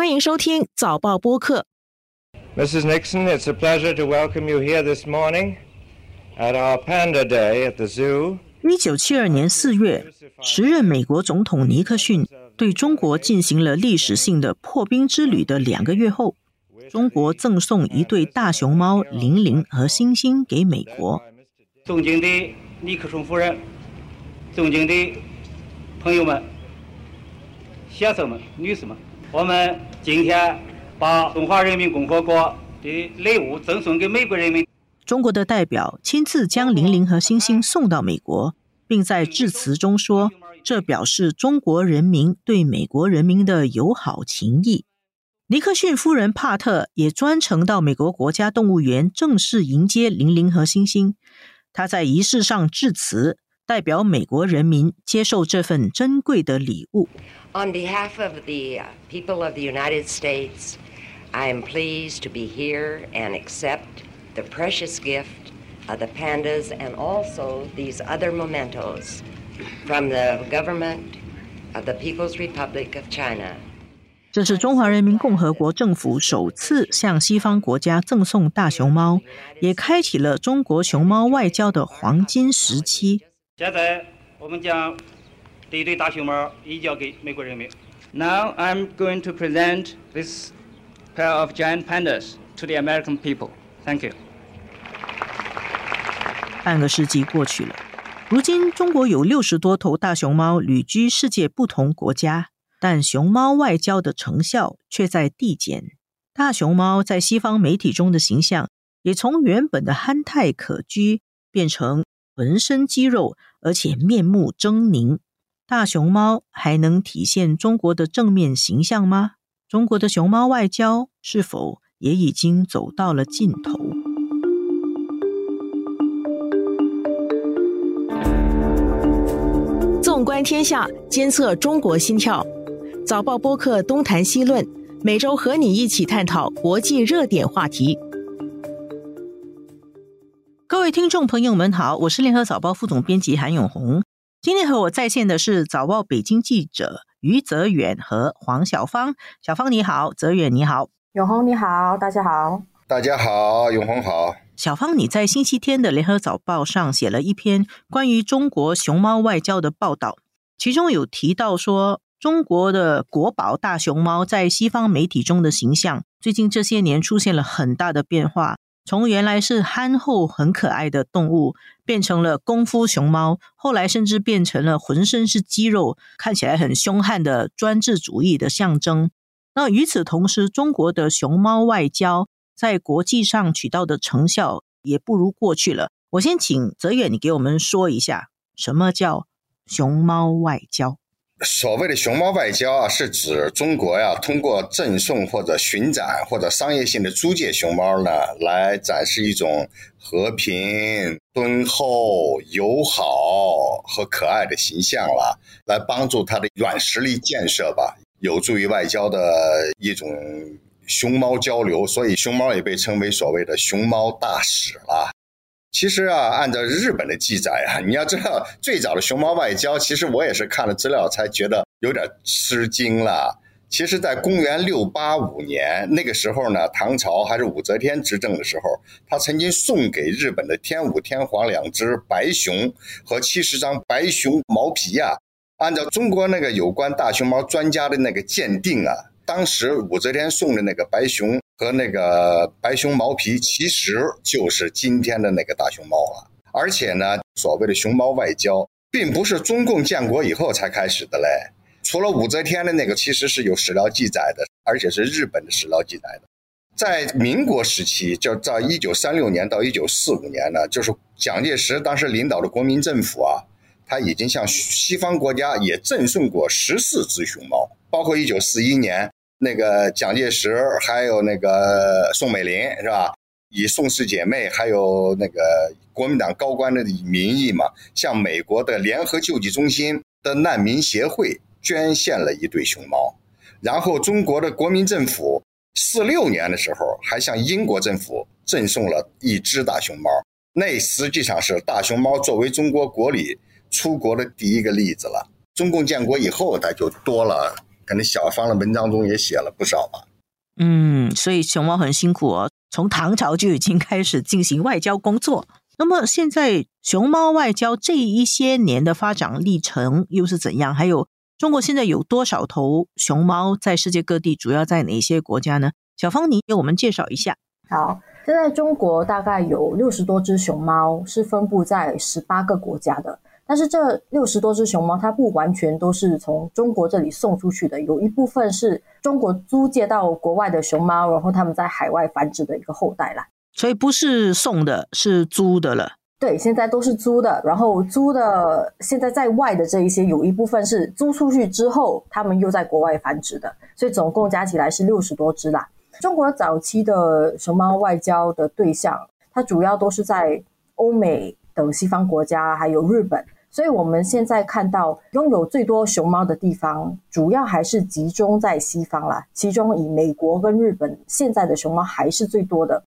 欢迎收听早报播客。Mrs. Nixon, it's a pleasure to welcome you here this morning at our Panda Day at the zoo. 一九七二年四月，时任美国总统尼克逊对中国进行了历史性的破冰之旅的两个月后，中国赠送一对大熊猫玲玲和星星给美国。尊敬的尼克松夫人，尊敬的朋友们、先生们、女士们，我们今天把中华人民共和国的礼物赠送给美国人民。中国的代表亲自将玲玲和星星送到美国，并在致辞中说：“这表示中国人民对美国人民的友好情谊。”尼克逊夫人帕特也专程到美国国家动物园正式迎接玲玲和星星。他在仪式上致辞，代表美国人民接受这份珍贵的礼物。On behalf of the people of the United States, I am pleased to be here and accept. the precious gift of the pandas and also these other mementos from the government of the People's Republic of China. 这是中华人民共和国政府首次向西方国家赠送大熊猫，也开启了中国熊猫外交的黄金时期。现在我们将这一对大熊猫移交给美国人民。Now I'm going to present this pair of giant pandas to the American people. Thank you. 半个世纪过去了，如今中国有六十多头大熊猫旅居世界不同国家，但熊猫外交的成效却在递减。大熊猫在西方媒体中的形象也从原本的憨态可掬，变成浑身肌肉而且面目狰狞。大熊猫还能体现中国的正面形象吗？中国的熊猫外交是否也已经走到了尽头？纵观天下，监测中国心跳。早报播客东谈西论，每周和你一起探讨国际热点话题。各位听众朋友们好，我是联合早报副总编辑韩永红。今天和我在线的是早报北京记者于泽远和黄小芳。小芳你好，泽远你好，永红你好，大家好，大家好，永红好。小芳，你在星期天的《联合早报》上写了一篇关于中国熊猫外交的报道，其中有提到说，中国的国宝大熊猫在西方媒体中的形象，最近这些年出现了很大的变化，从原来是憨厚很可爱的动物，变成了功夫熊猫，后来甚至变成了浑身是肌肉、看起来很凶悍的专制主义的象征。那与此同时，中国的熊猫外交。在国际上取到的成效也不如过去了。我先请泽远，你给我们说一下什么叫熊猫外交。所谓的熊猫外交啊，是指中国呀通过赠送或者巡展或者商业性的租借熊猫呢，来展示一种和平、敦厚、友好和可爱的形象了，来帮助它的软实力建设吧，有助于外交的一种。熊猫交流，所以熊猫也被称为所谓的熊猫大使了。其实啊，按照日本的记载啊，你要知道最早的熊猫外交，其实我也是看了资料才觉得有点吃惊了。其实，在公元六八五年那个时候呢，唐朝还是武则天执政的时候，他曾经送给日本的天武天皇两只白熊和七十张白熊毛皮呀。按照中国那个有关大熊猫专家的那个鉴定啊。当时武则天送的那个白熊和那个白熊毛皮，其实就是今天的那个大熊猫了。而且呢，所谓的熊猫外交，并不是中共建国以后才开始的嘞。除了武则天的那个，其实是有史料记载的，而且是日本的史料记载的。在民国时期，就在一九三六年到一九四五年呢，就是蒋介石当时领导的国民政府啊，他已经向西方国家也赠送过十四只熊猫，包括一九四一年。那个蒋介石还有那个宋美龄是吧？以宋氏姐妹还有那个国民党高官的名义嘛，向美国的联合救济中心的难民协会捐献了一对熊猫。然后中国的国民政府四六年的时候，还向英国政府赠送了一只大熊猫。那实际上是大熊猫作为中国国礼出国的第一个例子了。中共建国以后，它就多了。可能小芳的文章中也写了不少吧。嗯，所以熊猫很辛苦哦，从唐朝就已经开始进行外交工作。那么现在熊猫外交这一些年的发展历程又是怎样？还有中国现在有多少头熊猫在世界各地？主要在哪些国家呢？小芳，你给我们介绍一下。好，现在中国大概有六十多只熊猫，是分布在十八个国家的。但是这六十多只熊猫，它不完全都是从中国这里送出去的，有一部分是中国租借到国外的熊猫，然后他们在海外繁殖的一个后代啦。所以不是送的，是租的了。对，现在都是租的。然后租的现在在外的这一些，有一部分是租出去之后，他们又在国外繁殖的。所以总共加起来是六十多只啦。中国早期的熊猫外交的对象，它主要都是在欧美等西方国家，还有日本。所以我们现在看到拥有最多熊猫的地方，主要还是集中在西方啦。其中以美国跟日本现在的熊猫还是最多的。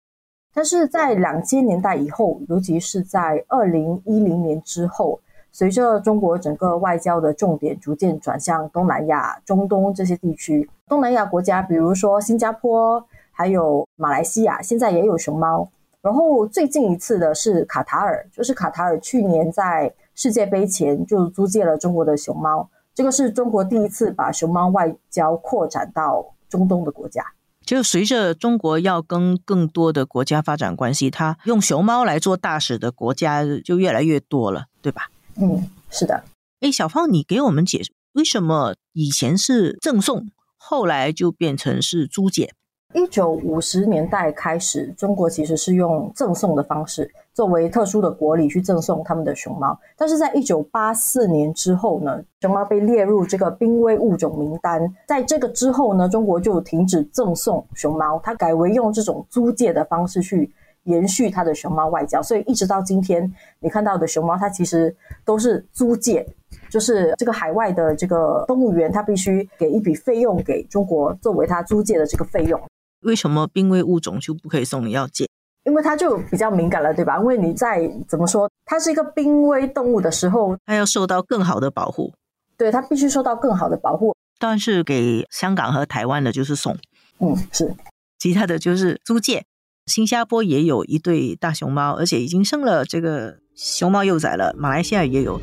但是在两千年代以后，尤其是在二零一零年之后，随着中国整个外交的重点逐渐转向东南亚、中东这些地区，东南亚国家，比如说新加坡，还有马来西亚，现在也有熊猫。然后最近一次的是卡塔尔，就是卡塔尔去年在世界杯前就租借了中国的熊猫，这个是中国第一次把熊猫外交扩展到中东的国家。就随着中国要跟更多的国家发展关系，它用熊猫来做大使的国家就越来越多了，对吧？嗯，是的。哎，小芳，你给我们解释为什么以前是赠送，后来就变成是租借？一九五十年代开始，中国其实是用赠送的方式作为特殊的国礼去赠送他们的熊猫。但是在一九八四年之后呢，熊猫被列入这个濒危物种名单。在这个之后呢，中国就停止赠送熊猫，它改为用这种租借的方式去延续它的熊猫外交。所以一直到今天，你看到的熊猫，它其实都是租借，就是这个海外的这个动物园，它必须给一笔费用给中国，作为它租借的这个费用。为什么濒危物种就不可以送？你要借？因为它就比较敏感了，对吧？因为你在怎么说，它是一个濒危动物的时候，它要受到更好的保护。对，它必须受到更好的保护。但是给香港和台湾的，就是送。嗯，是。其他的就是租借。新加坡也有一对大熊猫，而且已经生了这个熊猫幼崽了。马来西亚也有。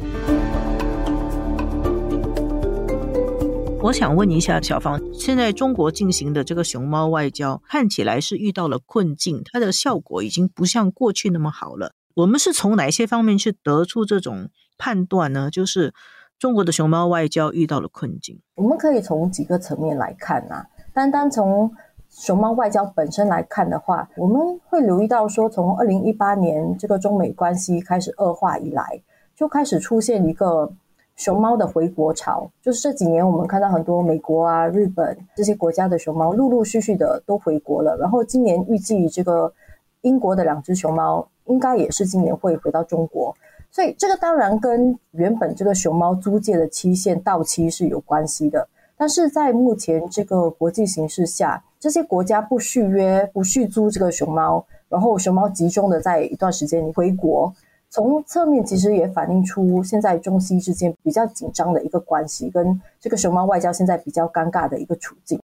我想问一下小芳，现在中国进行的这个熊猫外交看起来是遇到了困境，它的效果已经不像过去那么好了。我们是从哪些方面去得出这种判断呢？就是中国的熊猫外交遇到了困境。我们可以从几个层面来看啊，单单从熊猫外交本身来看的话，我们会留意到说，从二零一八年这个中美关系开始恶化以来，就开始出现一个。熊猫的回国潮，就是这几年我们看到很多美国啊、日本这些国家的熊猫陆陆续续的都回国了。然后今年预计这个英国的两只熊猫应该也是今年会回到中国，所以这个当然跟原本这个熊猫租借的期限到期是有关系的。但是在目前这个国际形势下，这些国家不续约、不续租这个熊猫，然后熊猫集中的在一段时间里回国。从侧面其实也反映出现在中西之间比较紧张的一个关系，跟这个熊猫外交现在比较尴尬的一个处境。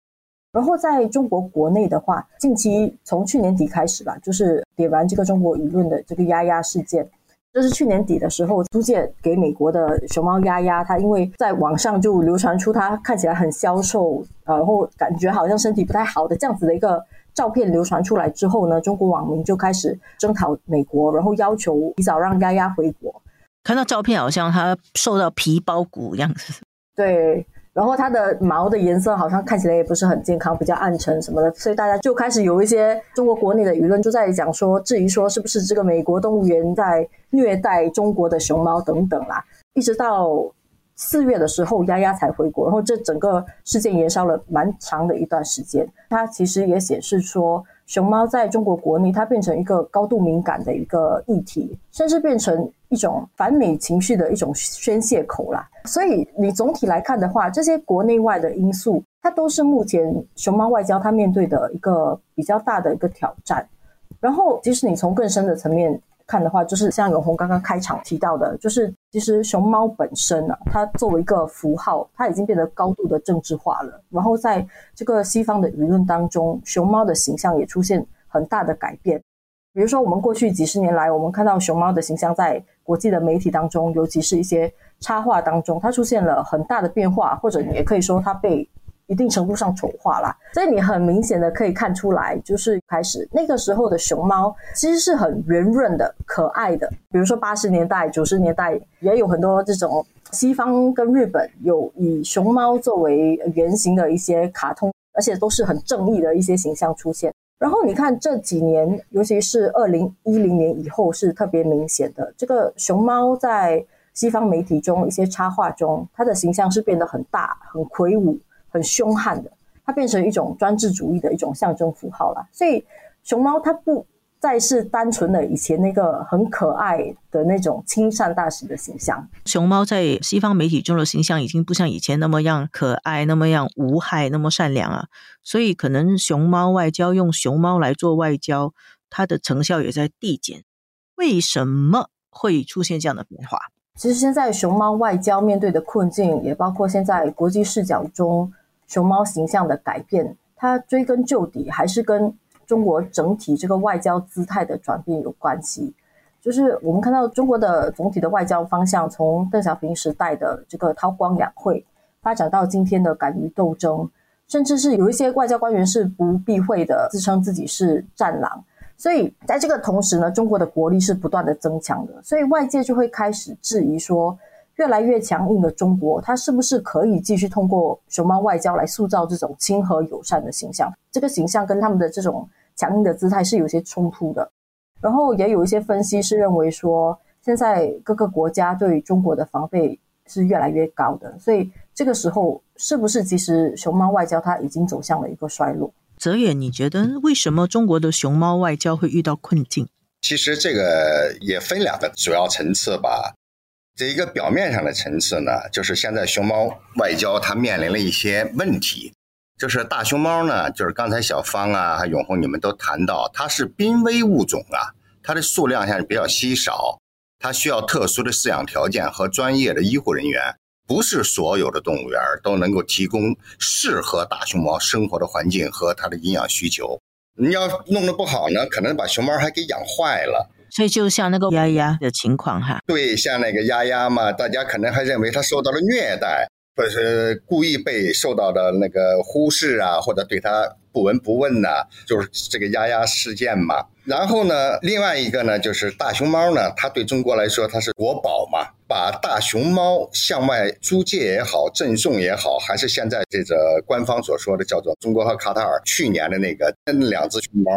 然后在中国国内的话，近期从去年底开始吧，就是点燃这个中国舆论的这个丫丫事件，就是去年底的时候租借给美国的熊猫丫丫，它因为在网上就流传出它看起来很消瘦，然后感觉好像身体不太好的这样子的一个。照片流传出来之后呢，中国网民就开始征讨美国，然后要求提早让丫丫回国。看到照片，好像它瘦到皮包骨样子。对，然后它的毛的颜色好像看起来也不是很健康，比较暗沉什么的，所以大家就开始有一些中国国内的舆论就在讲说，质疑说是不是这个美国动物园在虐待中国的熊猫等等啦，一直到。四月的时候，丫丫才回国，然后这整个事件延烧了蛮长的一段时间。它其实也显示说，熊猫在中国国内它变成一个高度敏感的一个议题，甚至变成一种反美情绪的一种宣泄口啦。所以你总体来看的话，这些国内外的因素，它都是目前熊猫外交它面对的一个比较大的一个挑战。然后，即使你从更深的层面看的话，就是像永红刚刚开场提到的，就是其实熊猫本身啊，它作为一个符号，它已经变得高度的政治化了。然后在这个西方的舆论当中，熊猫的形象也出现很大的改变。比如说，我们过去几十年来，我们看到熊猫的形象在国际的媒体当中，尤其是一些插画当中，它出现了很大的变化，或者也可以说它被。一定程度上丑化啦，所以你很明显的可以看出来，就是开始那个时候的熊猫其实是很圆润的、可爱的。比如说八十年代、九十年代也有很多这种西方跟日本有以熊猫作为原型的一些卡通，而且都是很正义的一些形象出现。然后你看这几年，尤其是二零一零年以后是特别明显的，这个熊猫在西方媒体中一些插画中，它的形象是变得很大、很魁梧。很凶悍的，它变成一种专制主义的一种象征符号了。所以熊猫它不再是单纯的以前那个很可爱的那种亲善大使的形象。熊猫在西方媒体中的形象已经不像以前那么样可爱，那么样无害，那么善良啊。所以可能熊猫外交用熊猫来做外交，它的成效也在递减。为什么会出现这样的变化？其实现在熊猫外交面对的困境，也包括现在国际视角中。熊猫形象的改变，它追根究底还是跟中国整体这个外交姿态的转变有关系。就是我们看到中国的总体的外交方向，从邓小平时代的这个韬光养晦，发展到今天的敢于斗争，甚至是有一些外交官员是不避讳的自称自己是战狼。所以在这个同时呢，中国的国力是不断的增强的，所以外界就会开始质疑说。越来越强硬的中国，它是不是可以继续通过熊猫外交来塑造这种亲和友善的形象？这个形象跟他们的这种强硬的姿态是有些冲突的。然后也有一些分析是认为说，现在各个国家对中国的防备是越来越高的，所以这个时候是不是其实熊猫外交它已经走向了一个衰落？泽远，你觉得为什么中国的熊猫外交会遇到困境？其实这个也分两个主要层次吧。这一个表面上的层次呢，就是现在熊猫外交它面临了一些问题，就是大熊猫呢，就是刚才小芳啊、还永红你们都谈到，它是濒危物种啊，它的数量现在比较稀少，它需要特殊的饲养条件和专业的医护人员，不是所有的动物园都能够提供适合大熊猫生活的环境和它的营养需求。你要弄得不好呢，可能把熊猫还给养坏了。所以就像那个丫丫的情况哈，对，像那个丫丫嘛，大家可能还认为她受到了虐待，或者是故意被受到的那个忽视啊，或者对她不闻不问呐，就是这个丫丫事件嘛。然后呢，另外一个呢，就是大熊猫呢，它对中国来说它是国宝嘛，把大熊猫向外租借也好，赠送也好，还是现在这个官方所说的叫做中国和卡塔尔去年的那个那两只熊猫。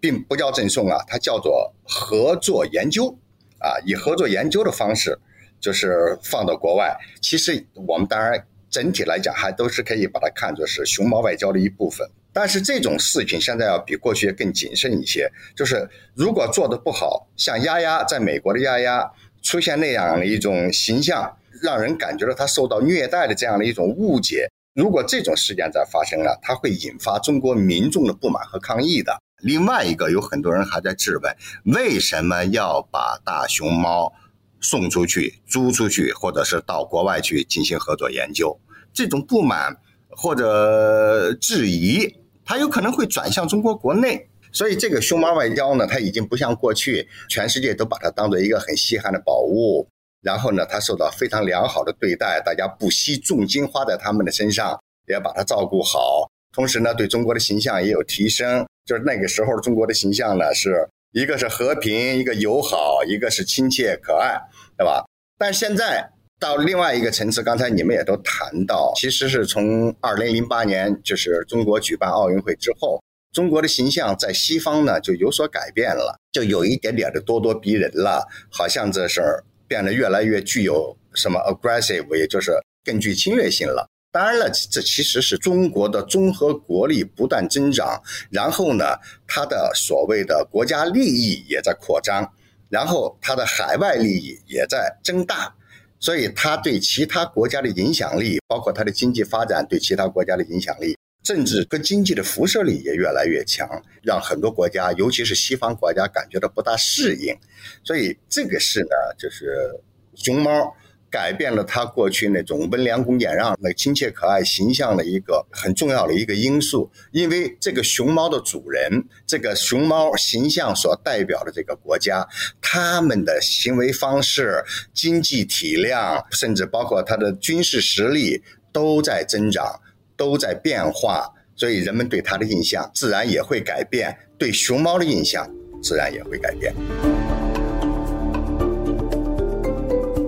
并不叫赠送啊，它叫做合作研究，啊，以合作研究的方式，就是放到国外。其实我们当然整体来讲，还都是可以把它看作是熊猫外交的一部分。但是这种事情现在要比过去更谨慎一些，就是如果做的不好，像丫丫在美国的丫丫出现那样的一种形象，让人感觉到她受到虐待的这样的一种误解，如果这种事件再发生了，它会引发中国民众的不满和抗议的。另外一个，有很多人还在质问，为什么要把大熊猫送出去、租出去，或者是到国外去进行合作研究？这种不满或者质疑，它有可能会转向中国国内。所以，这个熊猫外交呢，它已经不像过去，全世界都把它当做一个很稀罕的宝物，然后呢，它受到非常良好的对待，大家不惜重金花在他们的身上，也要把它照顾好。同时呢，对中国的形象也有提升。就是那个时候中国的形象呢，是一个是和平，一个友好，一个是亲切可爱，对吧？但现在到另外一个层次，刚才你们也都谈到，其实是从二零零八年就是中国举办奥运会之后，中国的形象在西方呢就有所改变了，就有一点点的咄咄逼人了，好像这事儿变得越来越具有什么 aggressive，也就是更具侵略性了。当然了，这其实是中国的综合国力不断增长，然后呢，它的所谓的国家利益也在扩张，然后它的海外利益也在增大，所以它对其他国家的影响力，包括它的经济发展对其他国家的影响力，政治跟经济的辐射力也越来越强，让很多国家，尤其是西方国家感觉到不大适应。所以这个是呢，就是熊猫。改变了他过去那种温良恭俭让、那亲切可爱形象的一个很重要的一个因素，因为这个熊猫的主人，这个熊猫形象所代表的这个国家，他们的行为方式、经济体量，甚至包括它的军事实力都在增长，都在变化，所以人们对它的印象自然也会改变，对熊猫的印象自然也会改变。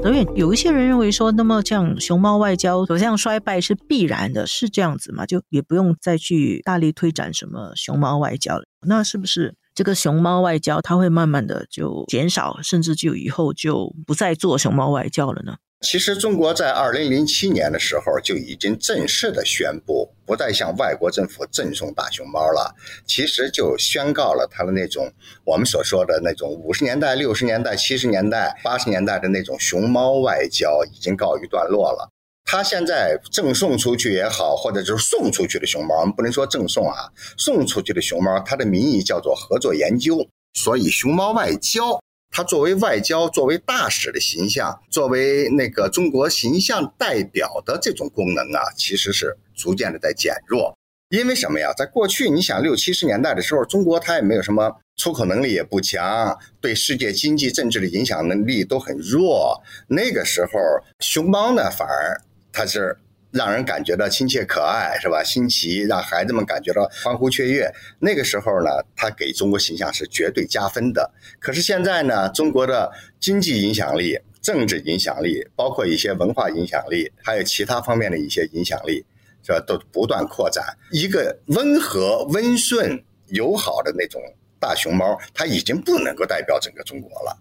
所以有一些人认为说，那么这样熊猫外交走向衰败是必然的，是这样子吗？就也不用再去大力推展什么熊猫外交了。那是不是这个熊猫外交它会慢慢的就减少，甚至就以后就不再做熊猫外交了呢？其实，中国在二零零七年的时候就已经正式的宣布，不再向外国政府赠送大熊猫了。其实就宣告了它的那种我们所说的那种五十年代、六十年代、七十年代、八十年代的那种熊猫外交已经告一段落了。它现在赠送出去也好，或者就是送出去的熊猫，我们不能说赠送啊，送出去的熊猫，它的名义叫做合作研究。所以，熊猫外交。他作为外交、作为大使的形象，作为那个中国形象代表的这种功能啊，其实是逐渐的在减弱。因为什么呀？在过去，你想六七十年代的时候，中国它也没有什么出口能力，也不强，对世界经济、政治的影响能力都很弱。那个时候，熊猫呢，反而它是。让人感觉到亲切可爱，是吧？新奇，让孩子们感觉到欢呼雀跃。那个时候呢，他给中国形象是绝对加分的。可是现在呢，中国的经济影响力、政治影响力，包括一些文化影响力，还有其他方面的一些影响力，是吧？都不断扩展。一个温和、温顺、友好的那种大熊猫，它已经不能够代表整个中国了。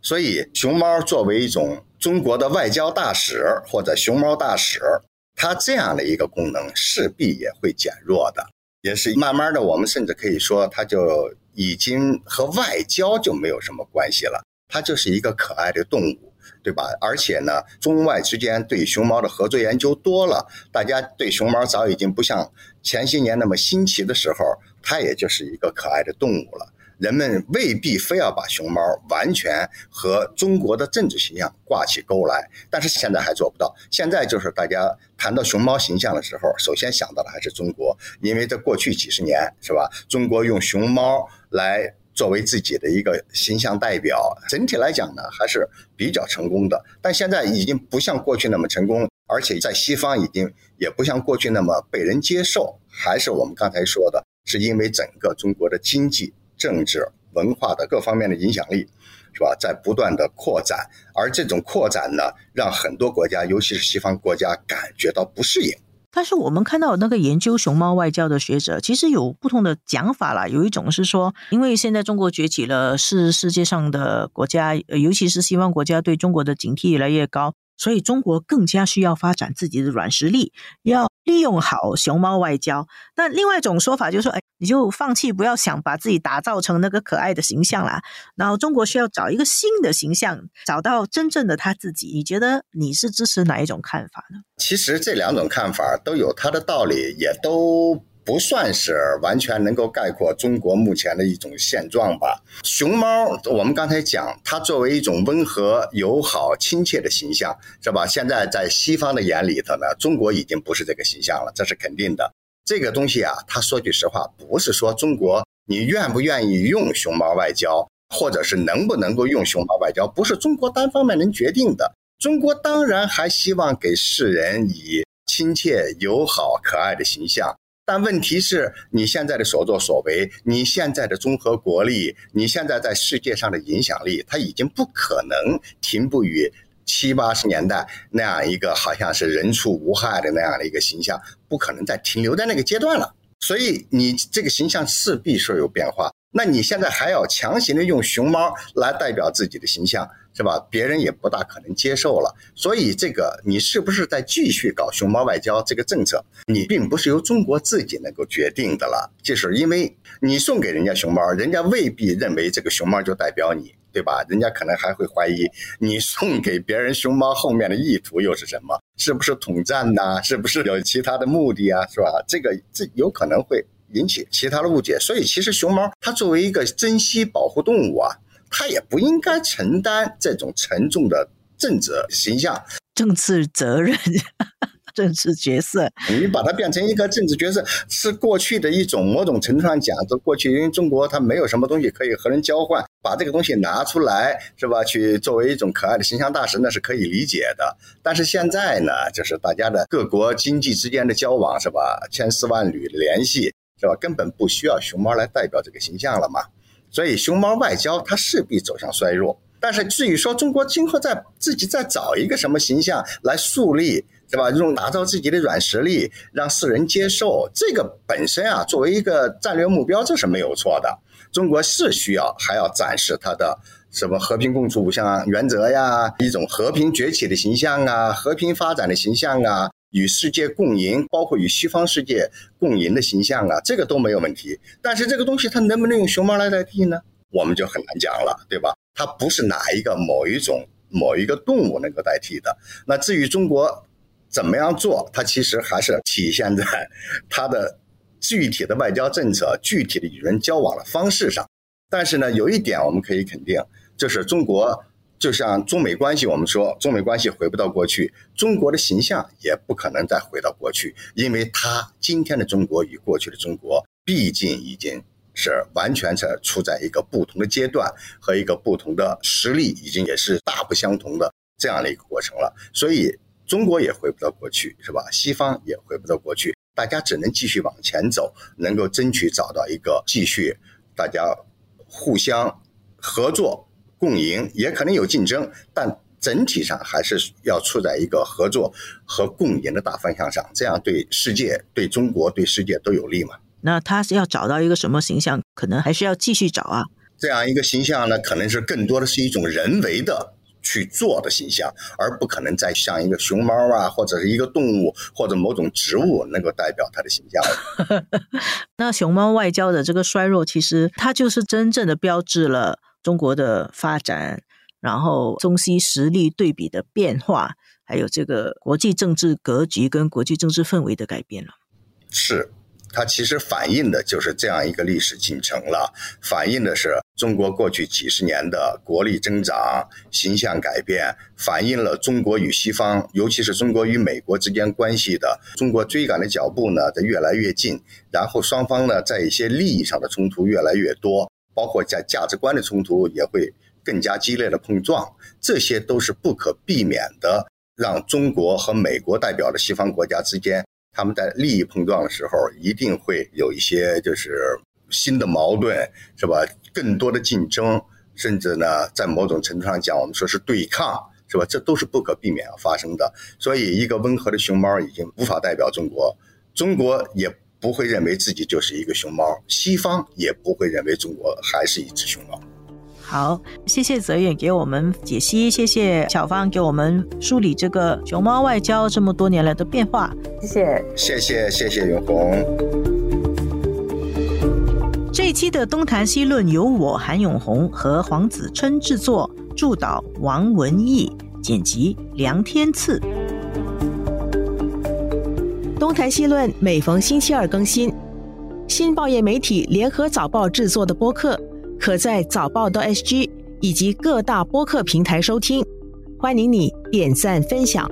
所以，熊猫作为一种中国的外交大使或者熊猫大使。它这样的一个功能势必也会减弱的，也是慢慢的，我们甚至可以说，它就已经和外交就没有什么关系了。它就是一个可爱的动物，对吧？而且呢，中外之间对熊猫的合作研究多了，大家对熊猫早已经不像前些年那么新奇的时候，它也就是一个可爱的动物了。人们未必非要把熊猫完全和中国的政治形象挂起钩来，但是现在还做不到。现在就是大家谈到熊猫形象的时候，首先想到的还是中国，因为在过去几十年，是吧？中国用熊猫来作为自己的一个形象代表，整体来讲呢，还是比较成功的。但现在已经不像过去那么成功，而且在西方已经也不像过去那么被人接受。还是我们刚才说的，是因为整个中国的经济。政治文化的各方面的影响力，是吧，在不断的扩展，而这种扩展呢，让很多国家，尤其是西方国家，感觉到不适应。但是我们看到那个研究熊猫外交的学者，其实有不同的讲法啦。有一种是说，因为现在中国崛起了，是世界上的国家，尤其是西方国家对中国的警惕越来越高。所以中国更加需要发展自己的软实力，要利用好熊猫外交。那另外一种说法就是说，哎，你就放弃，不要想把自己打造成那个可爱的形象啦。然后中国需要找一个新的形象，找到真正的他自己。你觉得你是支持哪一种看法呢？其实这两种看法都有它的道理，也都。不算是完全能够概括中国目前的一种现状吧。熊猫，我们刚才讲，它作为一种温和、友好、亲切的形象，是吧？现在在西方的眼里头呢，中国已经不是这个形象了，这是肯定的。这个东西啊，他说句实话，不是说中国你愿不愿意用熊猫外交，或者是能不能够用熊猫外交，不是中国单方面能决定的。中国当然还希望给世人以亲切、友好、可爱的形象。但问题是你现在的所作所为，你现在的综合国力，你现在在世界上的影响力，它已经不可能停步于七八十年代那样一个好像是人畜无害的那样的一个形象，不可能再停留在那个阶段了。所以你这个形象势必是有变化。那你现在还要强行的用熊猫来代表自己的形象？是吧？别人也不大可能接受了，所以这个你是不是在继续搞熊猫外交这个政策？你并不是由中国自己能够决定的了，就是因为你送给人家熊猫，人家未必认为这个熊猫就代表你，对吧？人家可能还会怀疑你送给别人熊猫后面的意图又是什么？是不是统战呐？是不是有其他的目的啊？是吧？这个这有可能会引起其他的误解。所以，其实熊猫它作为一个珍稀保护动物啊，它也不应该承担这种沉重的政治形象、政治责任。政治角色，你把它变成一个政治角色，是过去的一种某种程度上讲，这过去因为中国它没有什么东西可以和人交换，把这个东西拿出来是吧？去作为一种可爱的形象大使，那是可以理解的。但是现在呢，就是大家的各国经济之间的交往是吧？千丝万缕的联系是吧？根本不需要熊猫来代表这个形象了嘛。所以熊猫外交它势必走向衰弱。但是至于说中国今后再自己再找一个什么形象来树立。对吧？用打造自己的软实力，让世人接受这个本身啊，作为一个战略目标，这是没有错的。中国是需要还要展示它的什么和平共处五项原则呀，一种和平崛起的形象啊，和平发展的形象啊，与世界共赢，包括与西方世界共赢的形象啊，这个都没有问题。但是这个东西它能不能用熊猫来代替呢？我们就很难讲了，对吧？它不是哪一个某一种某一个动物能够代替的。那至于中国。怎么样做？它其实还是体现在它的具体的外交政策、具体的与人交往的方式上。但是呢，有一点我们可以肯定，就是中国就像中美关系，我们说中美关系回不到过去，中国的形象也不可能再回到过去，因为它今天的中国与过去的中国，毕竟已经是完全是处在一个不同的阶段和一个不同的实力，已经也是大不相同的这样的一个过程了。所以。中国也回不到过去，是吧？西方也回不到过去，大家只能继续往前走，能够争取找到一个继续大家互相合作共赢，也可能有竞争，但整体上还是要处在一个合作和共赢的大方向上，这样对世界、对中国、对世界都有利嘛？那他是要找到一个什么形象？可能还是要继续找啊。这样一个形象呢，可能是更多的是一种人为的。去做的形象，而不可能再像一个熊猫啊，或者是一个动物，或者某种植物能够代表它的形象。那熊猫外交的这个衰弱，其实它就是真正的标志了中国的发展，然后中西实力对比的变化，还有这个国际政治格局跟国际政治氛围的改变了。是。它其实反映的就是这样一个历史进程了，反映的是中国过去几十年的国力增长、形象改变，反映了中国与西方，尤其是中国与美国之间关系的中国追赶的脚步呢在越来越近，然后双方呢在一些利益上的冲突越来越多，包括在价值观的冲突也会更加激烈的碰撞，这些都是不可避免的，让中国和美国代表的西方国家之间。他们在利益碰撞的时候，一定会有一些就是新的矛盾，是吧？更多的竞争，甚至呢，在某种程度上讲，我们说是对抗，是吧？这都是不可避免要发生的。所以，一个温和的熊猫已经无法代表中国，中国也不会认为自己就是一个熊猫，西方也不会认为中国还是一只熊猫。好，谢谢泽远给我们解析，谢谢小芳给我们梳理这个熊猫外交这么多年来的变化。谢谢，谢谢，谢谢永红。这一期的东谈西论由我韩永红和黄子琛制作，助导王文义，剪辑梁天赐。东谈西论每逢星期二更新，新报业媒体联合早报制作的播客。可在早报的 SG 以及各大播客平台收听，欢迎你点赞分享。